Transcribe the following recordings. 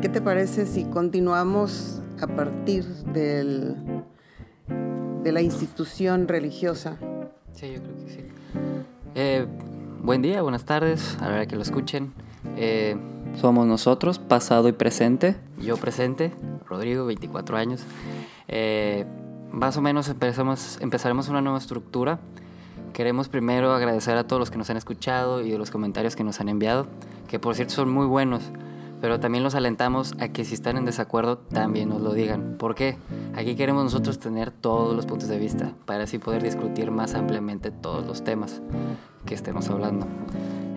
¿qué te parece si continuamos a partir del, de la institución religiosa? Sí, yo creo que sí. Eh, buen día, buenas tardes, a la que lo escuchen. Eh, somos nosotros, pasado y presente. Yo presente, Rodrigo, 24 años. Eh, más o menos empezamos, empezaremos una nueva estructura. Queremos primero agradecer a todos los que nos han escuchado y de los comentarios que nos han enviado, que por cierto son muy buenos, pero también los alentamos a que si están en desacuerdo también nos lo digan. ¿Por qué? Aquí queremos nosotros tener todos los puntos de vista para así poder discutir más ampliamente todos los temas que estemos hablando.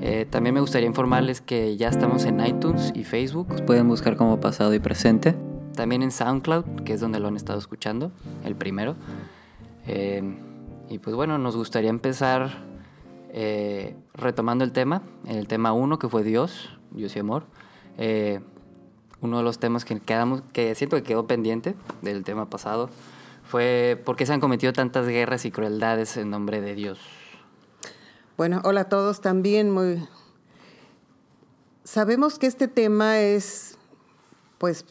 Eh, también me gustaría informarles que ya estamos en iTunes y Facebook. pueden buscar como pasado y presente. También en SoundCloud, que es donde lo han estado escuchando, el primero. Eh, y pues bueno, nos gustaría empezar eh, retomando el tema, el tema uno que fue Dios, Dios y amor. Uno de los temas que, quedamos, que siento que quedó pendiente del tema pasado fue por qué se han cometido tantas guerras y crueldades en nombre de Dios. Bueno, hola a todos también. Muy... Sabemos que este tema es, pues,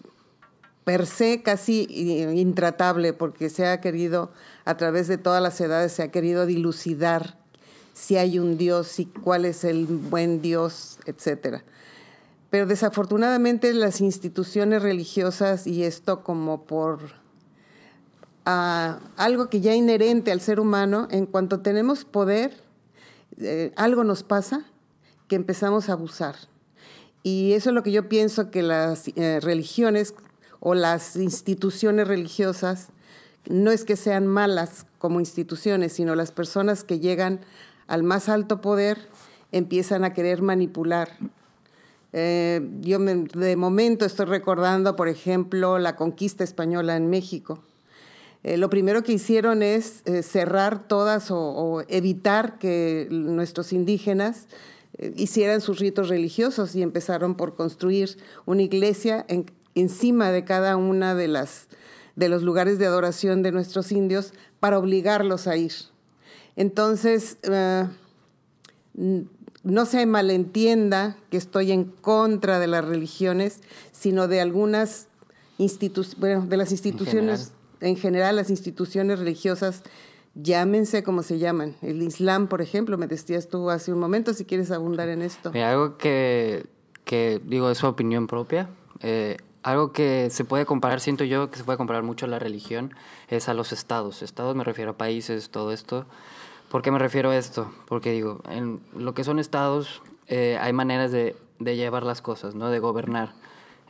per se casi intratable porque se ha querido, a través de todas las edades, se ha querido dilucidar si hay un Dios y cuál es el buen Dios, etcétera. Pero desafortunadamente las instituciones religiosas, y esto como por ah, algo que ya inherente al ser humano, en cuanto tenemos poder, eh, algo nos pasa que empezamos a abusar. Y eso es lo que yo pienso que las eh, religiones o las instituciones religiosas no es que sean malas como instituciones, sino las personas que llegan al más alto poder empiezan a querer manipular. Eh, yo de momento estoy recordando, por ejemplo, la conquista española en México. Eh, lo primero que hicieron es eh, cerrar todas o, evitar que nuestros indígenas hicieran sus ritos religiosos y empezaron por construir una iglesia encima de cada una de las de los lugares de adoración de nuestros indios para obligarlos a ir. Entonces, no se malentienda que estoy en contra de las religiones, sino de algunas instituciones, bueno, de las instituciones en general las instituciones religiosas, llámense como se llaman. El Islam, por ejemplo, me decías tú hace un momento, si quieres abundar en esto. algo que, que, digo, es su opinión propia. Eh, algo que se puede comparar, siento yo que se puede comparar mucho a la religión, es a los estados. Estados me refiero a países, todo esto. ¿Por qué me refiero a esto? Porque digo, en lo que son estados eh, hay maneras de, de, llevar las cosas, ¿no? De gobernar.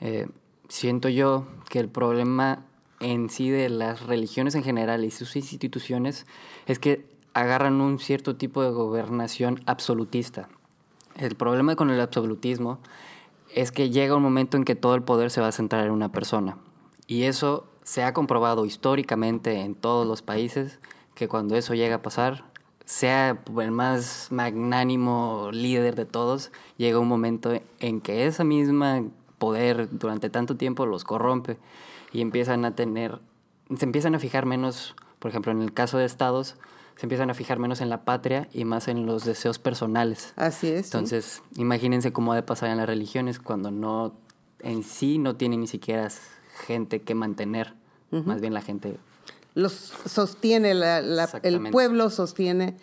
Eh, siento yo que el problema en sí de las religiones en general y sus instituciones es que agarran un cierto tipo de gobernación absolutista. El problema con el absolutismo es que llega un momento en que todo el poder se va a centrar en una persona. Y eso se ha comprobado históricamente en todos los países, que cuando eso llega a pasar, sea el más magnánimo líder de todos, llega un momento en que esa misma poder durante tanto tiempo los corrompe y empiezan a tener, se empiezan a fijar menos, por ejemplo, en el caso de estados, se empiezan a fijar menos en la patria y más en los deseos personales. Así es. Entonces, imagínense cómo ha de pasar en las religiones cuando no, en sí no tienen ni siquiera gente que mantener, más bien la gente... Los sostiene, el pueblo sostiene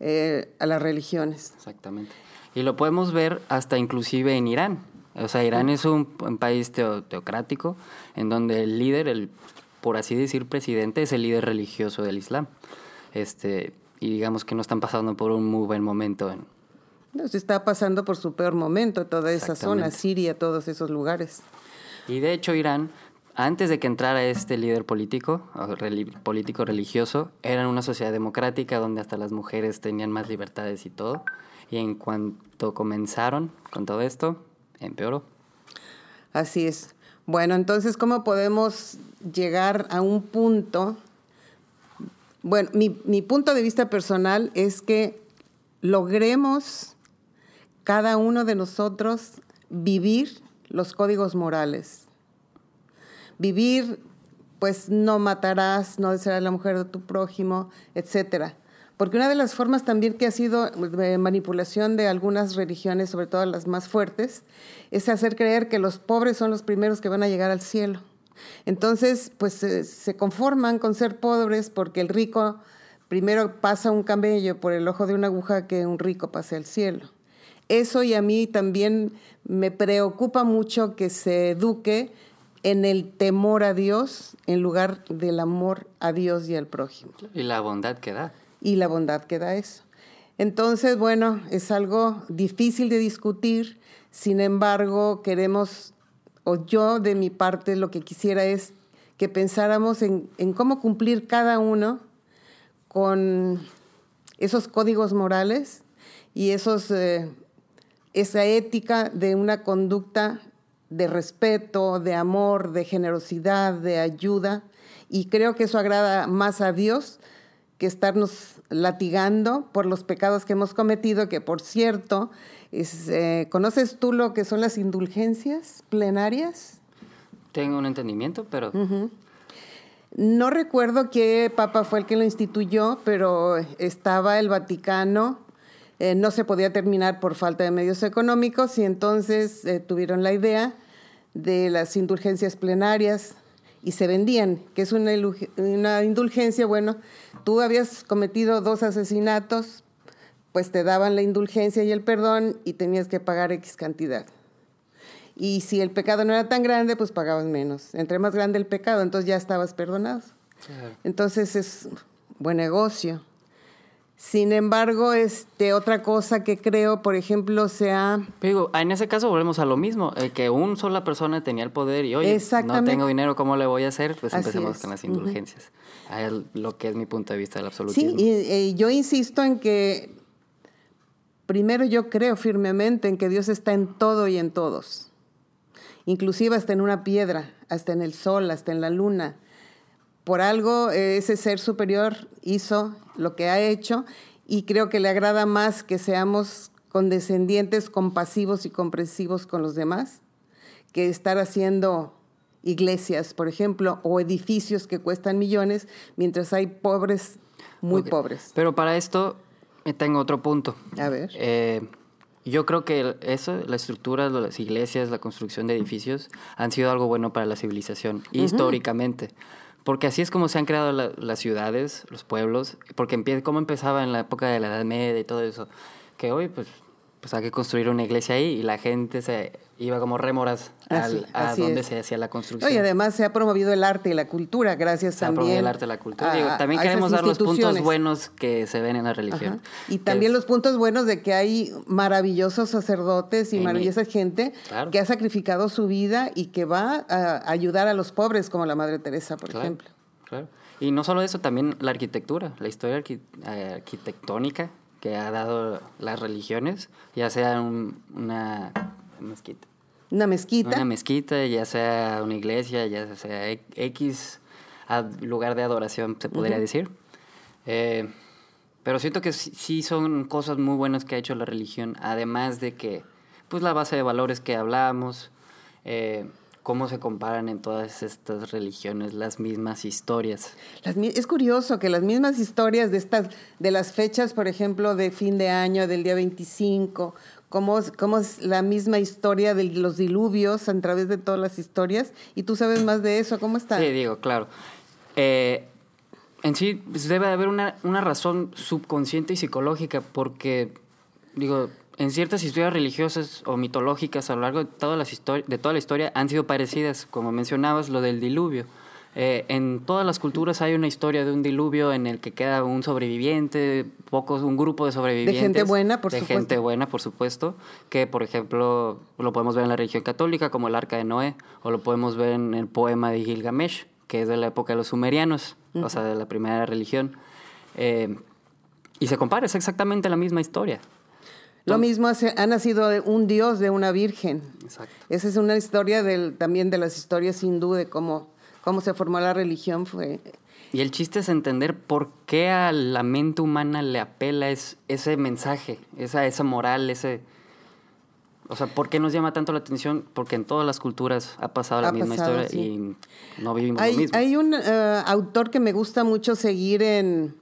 eh, a las religiones. Exactamente. Y lo podemos ver hasta inclusive en Irán. O sea, Irán es un, país teocrático en donde el líder, el por así decir presidente, es el líder religioso del Islam. Este, y digamos que no están pasando por un muy buen momento. En... No, se está pasando por su peor momento toda esa zona, Siria, todos esos lugares. Y de hecho Irán, antes de que entrara este líder político, político religioso, eran una sociedad democrática donde hasta las mujeres tenían más libertades y todo. Y en cuanto comenzaron con todo esto, empeoró. Así es. Bueno, entonces, ¿cómo podemos llegar a un punto? Bueno, mi punto de vista personal es que logremos cada uno de nosotros vivir los códigos morales. Vivir, pues no matarás, no a la mujer de tu prójimo, etcétera. Porque una de las formas también que ha sido de manipulación de algunas religiones, sobre todo las más fuertes, es hacer creer que los pobres son los primeros que van a llegar al cielo. Entonces, pues se conforman con ser pobres porque el rico primero pasa un camello por el ojo de una aguja que un rico pase al cielo. Eso y a mí también me preocupa mucho que se eduque en el temor a Dios en lugar del amor a Dios y al prójimo. Y la bondad que da. Y la bondad que da eso. Entonces, bueno, es algo difícil de discutir, sin embargo, queremos, o yo de mi parte lo que quisiera es que pensáramos en, cómo cumplir cada uno con esos códigos morales y esos, eh, esa ética de una conducta de respeto, de amor, de generosidad, de ayuda. Y creo que eso agrada más a Dios que estarnos latigando por los pecados que hemos cometido, que por cierto, eh, ¿conoces tú lo que son las indulgencias plenarias? Tengo un entendimiento, pero... No recuerdo qué papa fue el que lo instituyó, pero estaba el Vaticano, eh, no se podía terminar por falta de medios económicos y entonces eh, tuvieron la idea de las indulgencias plenarias y se vendían, que es una, una indulgencia, bueno, tú habías cometido dos asesinatos, pues te daban la indulgencia y el perdón y tenías que pagar X cantidad. Y si el pecado no era tan grande, pues pagabas menos. Entre más grande el pecado, entonces ya estabas perdonado. Entonces es buen negocio. Sin embargo, este, otra cosa que creo, por ejemplo, sea... Digo, en ese caso volvemos a lo mismo, eh, que una sola persona tenía el poder y, oye, no tengo dinero, ¿cómo le voy a hacer? Pues empecemos con las indulgencias. lo que es mi punto de vista del absolutismo. Sí, y, yo insisto en que, primero yo creo firmemente en que Dios está en todo y en todos. Inclusive hasta en una piedra, hasta en el sol, hasta en la luna por algo ese ser superior hizo lo que ha hecho y creo que le agrada más que seamos condescendientes, compasivos y comprensivos con los demás que estar haciendo iglesias, por ejemplo, o edificios que cuestan millones, mientras hay pobres, muy pobres. Pero para esto eh, tengo otro punto. A ver. Eh, yo creo que eso, la estructura de las iglesias, la construcción de edificios, han sido algo bueno para la civilización, históricamente. Porque así es como se han creado las ciudades, los pueblos, porque empieza, como empezaba en la época de la Edad Media y todo eso, que hoy pues, pues hay que construir una iglesia ahí y la gente se iba como rémoras a donde se hacía la construcción. y además se ha promovido el arte y la cultura, gracias se también. Ha el arte y la cultura. también queremos dar los puntos buenos que se ven en la religión. Y también los puntos buenos de que hay maravillosos sacerdotes y maravillosa gente que ha sacrificado su vida y que va a ayudar a los pobres, como la Madre Teresa, por ejemplo. Claro. Y no solo eso, también la arquitectura, la historia eh, arquitectónica que ha dado las religiones, ya sea una mezquita. Una mezquita. Una mezquita, ya sea una iglesia, ya sea X lugar de adoración, se podría decir. Eh, pero siento que sí son cosas muy buenas que ha hecho la religión, además de que, pues la base de valores que hablamos, eh, cómo se comparan en todas estas religiones las mismas historias. es curioso que las mismas historias de estas, de las fechas, por ejemplo, de fin de año, del día 25, cómo, cómo es la misma historia de los diluvios a través de todas las historias. Y tú sabes más de eso, ¿cómo está? Sí, digo, claro. Eh, en sí pues, debe haber una, una razón subconsciente y psicológica porque, digo, en ciertas historias religiosas o mitológicas a lo largo de, toda la historia han sido parecidas, como mencionabas, lo del diluvio. Eh, en todas las culturas hay una historia de un diluvio en el que queda un sobreviviente, pocos, un grupo de sobrevivientes. De gente buena, por supuesto. De gente buena, por supuesto. Que, por ejemplo, lo podemos ver en la religión católica, como el Arca de Noé, o lo podemos ver en el poema de Gilgamesh, que es de la época de los sumerianos, o sea, de la primera religión. Eh, y se compara, es exactamente la misma historia. Lo mismo ha nacido un dios de una virgen. Exacto. Esa es una historia del, también de las historias hindú de cómo cómo se formó la religión fue... Y el chiste es entender por qué a la mente humana le apela ese mensaje, esa, esa moral, ese... O sea, ¿por qué nos llama tanto la atención? Porque en todas las culturas ha pasado la misma historia y no vivimos hay, lo mismo. Hay un eh, autor que me gusta mucho seguir en,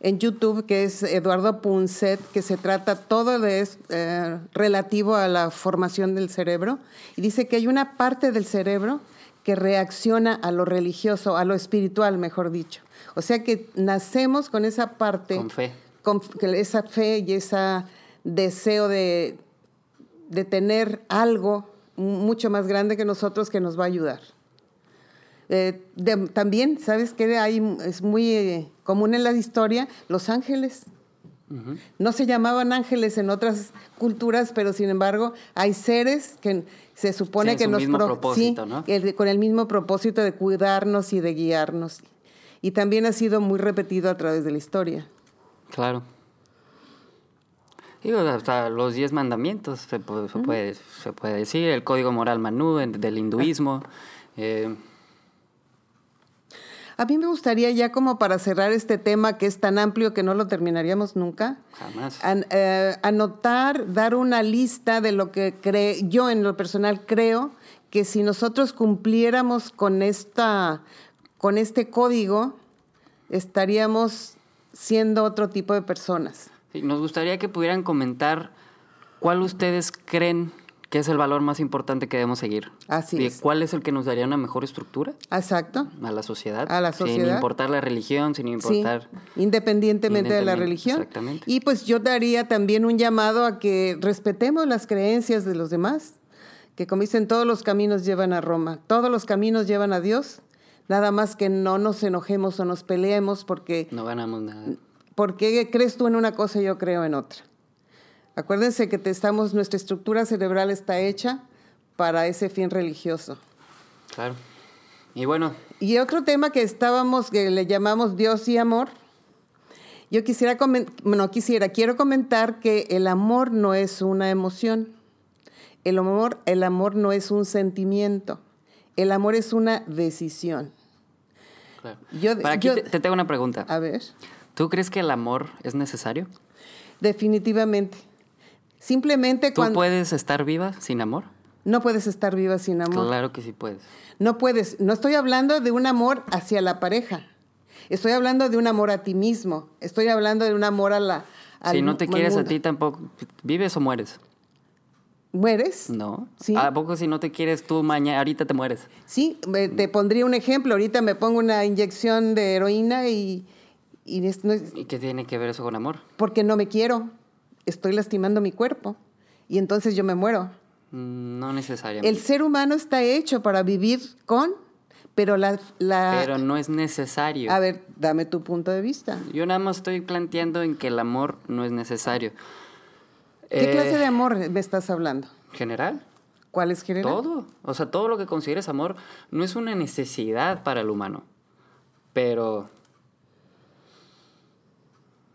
en YouTube, que es Eduardo Punset, que se trata todo de eh, relativo a la formación del cerebro. Y dice que hay una parte del cerebro que reacciona a lo religioso, a lo espiritual, mejor dicho. O sea que nacemos con esa parte. Con fe. Con esa fe y ese deseo de, de tener algo mucho más grande que nosotros que nos va a ayudar. Eh, también, ¿sabes qué? Hay, es muy eh, común en la historia, los ángeles. No se llamaban ángeles en otras culturas, pero sin embargo hay seres que se supone que nos... propósito, ¿no? con el mismo propósito de cuidarnos y de guiarnos. Y también ha sido muy repetido a través de la historia. Claro. Y hasta los diez mandamientos se puede, se puede, se puede decir, el código moral Manú del hinduismo. Eh, a mí me gustaría ya como para cerrar este tema que es tan amplio que no lo terminaríamos nunca. Jamás. Eh, anotar, dar una lista de lo que cree, yo en lo personal creo que si nosotros cumpliéramos con esta, con este código, estaríamos siendo otro tipo de personas. nos gustaría que pudieran comentar cuál ustedes creen ¿Qué es el valor más importante que debemos seguir? Así es. ¿Cuál es el que nos daría una mejor estructura? Exacto. A la sociedad. A la sociedad. Sin importar la religión, sin importar... Sí, independientemente de la religión. Exactamente. Y pues yo daría también un llamado a que respetemos las creencias de los demás, que como dicen, todos los caminos llevan a Roma, todos los caminos llevan a Dios, nada más que no nos enojemos o nos peleemos porque... No ganamos nada. Porque crees tú en una cosa y yo creo en otra. Acuérdense que estamos, nuestra estructura cerebral está hecha para ese fin religioso. Claro. Y bueno. Y otro tema que estábamos, que le llamamos Dios y amor. Yo quisiera, no quisiera, quiero comentar que el amor no es una emoción. El amor, el amor no es un sentimiento. El amor es una decisión. Claro. Yo, Para aquí te tengo una pregunta. A ver. ¿Tú crees que el amor es necesario? Definitivamente. Simplemente ¿Tú puedes estar viva sin amor? No puedes estar viva sin amor. Claro que sí puedes. No puedes. No estoy hablando de un amor hacia la pareja. Estoy hablando de un amor a ti mismo. Estoy hablando de un amor a la. si no te quieres a ti tampoco, ¿vives o mueres? ¿Mueres? No. ¿Sí? ¿A poco si no te quieres tú mañana, ahorita te mueres? Sí, te pondría un ejemplo. Ahorita me pongo una inyección de heroína y... ¿Y, ¿Y qué tiene que ver eso con amor? Porque no me quiero estoy lastimando mi cuerpo y entonces yo me muero. Mm, no necesariamente. El ser humano está hecho para vivir con, pero la, Pero no es necesario. A ver, dame tu punto de vista. Yo nada más estoy planteando en que el amor no es necesario. ¿Qué clase de amor me estás hablando? General. ¿Cuál es general? Todo. O sea, todo lo que consideres amor no es una necesidad para el humano. Pero...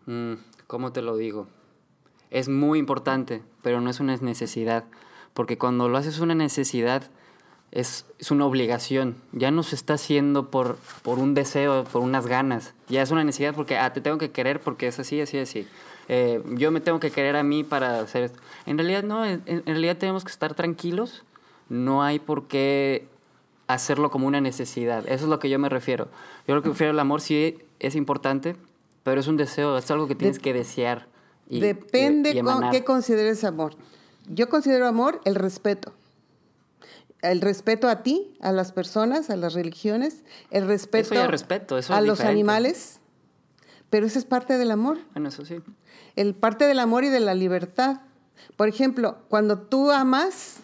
Mm, ¿Cómo te lo digo? Es muy importante, pero no es una necesidad, porque cuando lo haces una necesidad es, una obligación, ya no se está haciendo por, por un deseo, por unas ganas, ya es una necesidad porque ah, te tengo que querer porque es así, así, así. Eh, yo me tengo que querer a mí para hacer esto. En realidad no, en, realidad tenemos que estar tranquilos, no hay por qué hacerlo como una necesidad, eso es lo que yo me refiero. Yo lo que refiero al amor sí es importante, pero es un deseo, es algo que tienes que desear. Depende con qué consideres amor. Yo considero amor el respeto. El respeto a ti, a las personas, a las religiones, el respeto, respeto a los animales, pero eso es parte del amor. Bueno, eso sí. El parte del amor y de la libertad. Por ejemplo, cuando tú amas,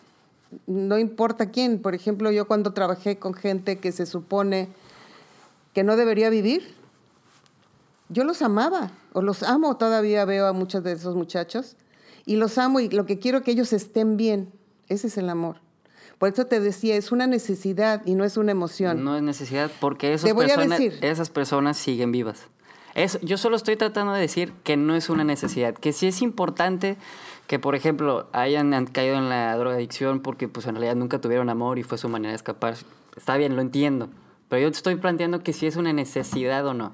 no importa quién, por ejemplo, yo cuando trabajé con gente que se supone que no debería vivir, yo los amaba, o los amo todavía, veo a muchos de esos muchachos, y los amo y lo que quiero es que ellos estén bien. Ese es el amor. Por eso te decía, es una necesidad y no es una emoción. No es necesidad porque esas, personas, esas personas siguen vivas. yo solo estoy tratando de decir que no es una necesidad, que sí es importante que, por ejemplo, hayan caído en la drogadicción porque pues en realidad nunca tuvieron amor y fue su manera de escapar. Está bien, lo entiendo. Pero yo te estoy planteando que si es una necesidad o no.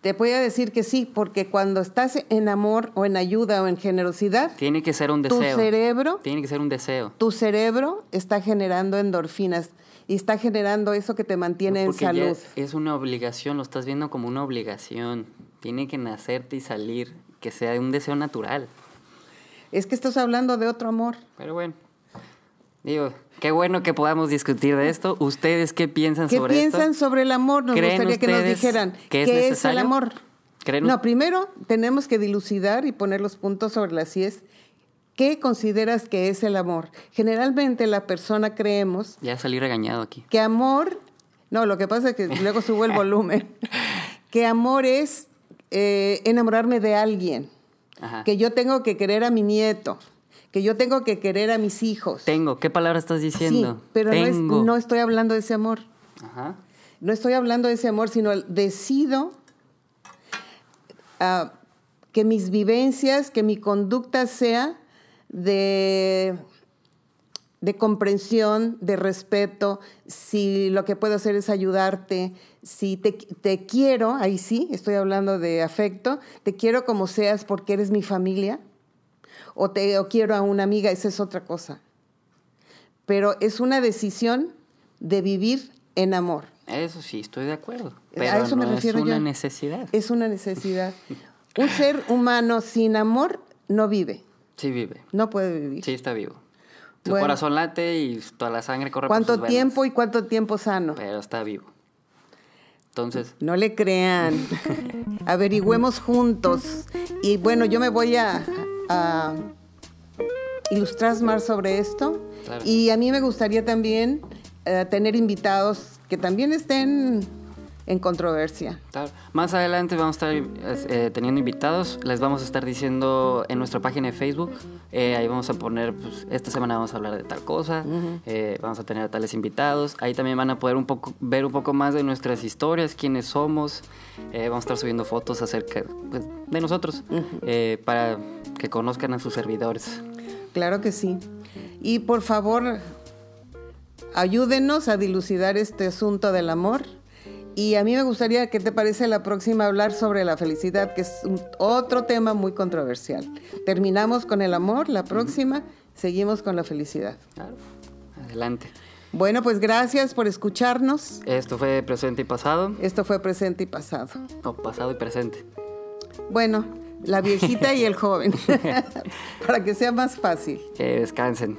Te voy a decir que sí, porque cuando estás en amor o en ayuda o en generosidad, tiene que ser un deseo. Tu cerebro, tiene que ser un deseo. Tu cerebro está generando endorfinas y está generando eso que te mantiene en salud. Es una obligación, lo estás viendo como una obligación. Tiene que nacerte y salir, que sea un deseo natural. Es que estás hablando de otro amor. Pero bueno, digo, qué bueno que podamos discutir de esto. ¿Ustedes qué piensan ¿Qué sobre esto? piensan sobre el amor? Nos ¿Creen gustaría que nos dijeran que es qué es el amor. ¿Creen No, primero tenemos que dilucidar y poner los puntos sobre las IES. ¿Qué consideras que es el amor? Generalmente la persona creemos Ya salí regañado aquí. que amor, no, lo que pasa es que luego subo el volumen, que amor es eh, enamorarme de alguien, Ajá. que yo tengo que querer a mi nieto, que yo tengo que querer a mis hijos. Tengo, ¿qué palabra estás diciendo? Sí, pero no, es- Tengo. no estoy hablando de ese amor. Ajá. No estoy hablando de ese amor, sino el- decido ah, que mis vivencias, que mi conducta sea de, de comprensión, de respeto, si lo que puedo hacer es ayudarte, si te, te quiero, ahí sí, estoy hablando de afecto, te quiero como seas porque eres mi familia, o te o quiero a una amiga, esa es otra cosa. Pero es una decisión de vivir en amor. Eso sí, estoy de acuerdo. A Pero eso me refiero es una yo. necesidad. Es una necesidad. Un ser humano sin amor no vive, Sí vive. no puede vivir. Sí está vivo. Su Bueno. corazón late y toda la sangre corre por ¿Cuánto sus venas, tiempo y cuánto tiempo sano? Pero está vivo. Entonces, No le crean. Averigüemos juntos. Y bueno, yo me voy a, a ilustrar más sobre esto. Claro. Y a mí me gustaría también eh, tener invitados que también estén en controversia. más adelante vamos a estar eh, teniendo invitados. Les vamos a estar diciendo en nuestra página de Facebook. eh, ahí vamos a poner, pues, esta semana vamos a hablar de tal cosa. eh, vamos a tener a tales invitados. Ahí también van a poder un poco, ver un poco más de nuestras historias, quiénes somos. vamos a estar subiendo fotos acerca pues, de nosotros para que conozcan a sus servidores. Claro que sí. Y por favor, ayúdenos a dilucidar este asunto del amor. Y a mí me gustaría, ¿qué te parece la próxima hablar sobre la felicidad, que es un- otro tema muy controversial? Terminamos con el amor, la próxima seguimos con la felicidad. Claro. Adelante. Bueno, pues gracias por escucharnos. Esto fue presente y pasado. Esto fue presente y pasado. No, pasado y presente. Bueno, la viejita y el joven, para que sea más fácil. Que descansen.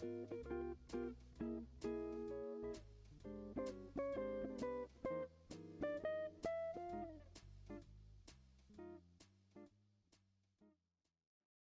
Música